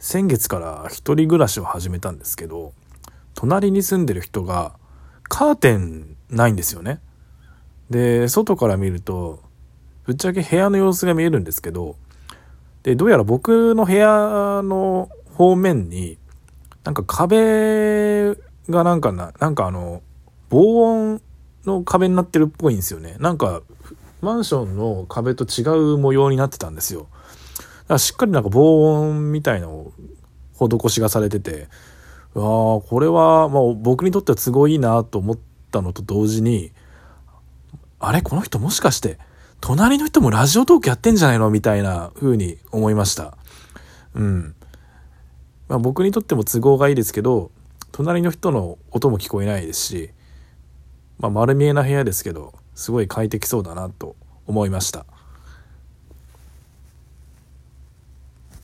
先月から一人暮らしを始めたんですけど隣に住んでる人がカーテンないんですよね。で外から見るとぶっちゃけ部屋の様子が見えるんですけどでどうやら僕の部屋の方面になんか壁がなんかななんかあの防音の壁になってるっぽいんですよねなんかマンションの壁と違う模様になってたんですよかしっかりなんか防音みたいの施しがされててああこれは、まあ、僕にとっては都合いいなと思ったのと同時にあれこの人もしかして隣の人もラジオトークやってんじゃないのみたいな風に思いましたうんまあ、僕にとっても都合がいいですけど隣の人の音も聞こえないですし、まあ、丸見えな部屋ですけどすごい快適そうだなと思いました。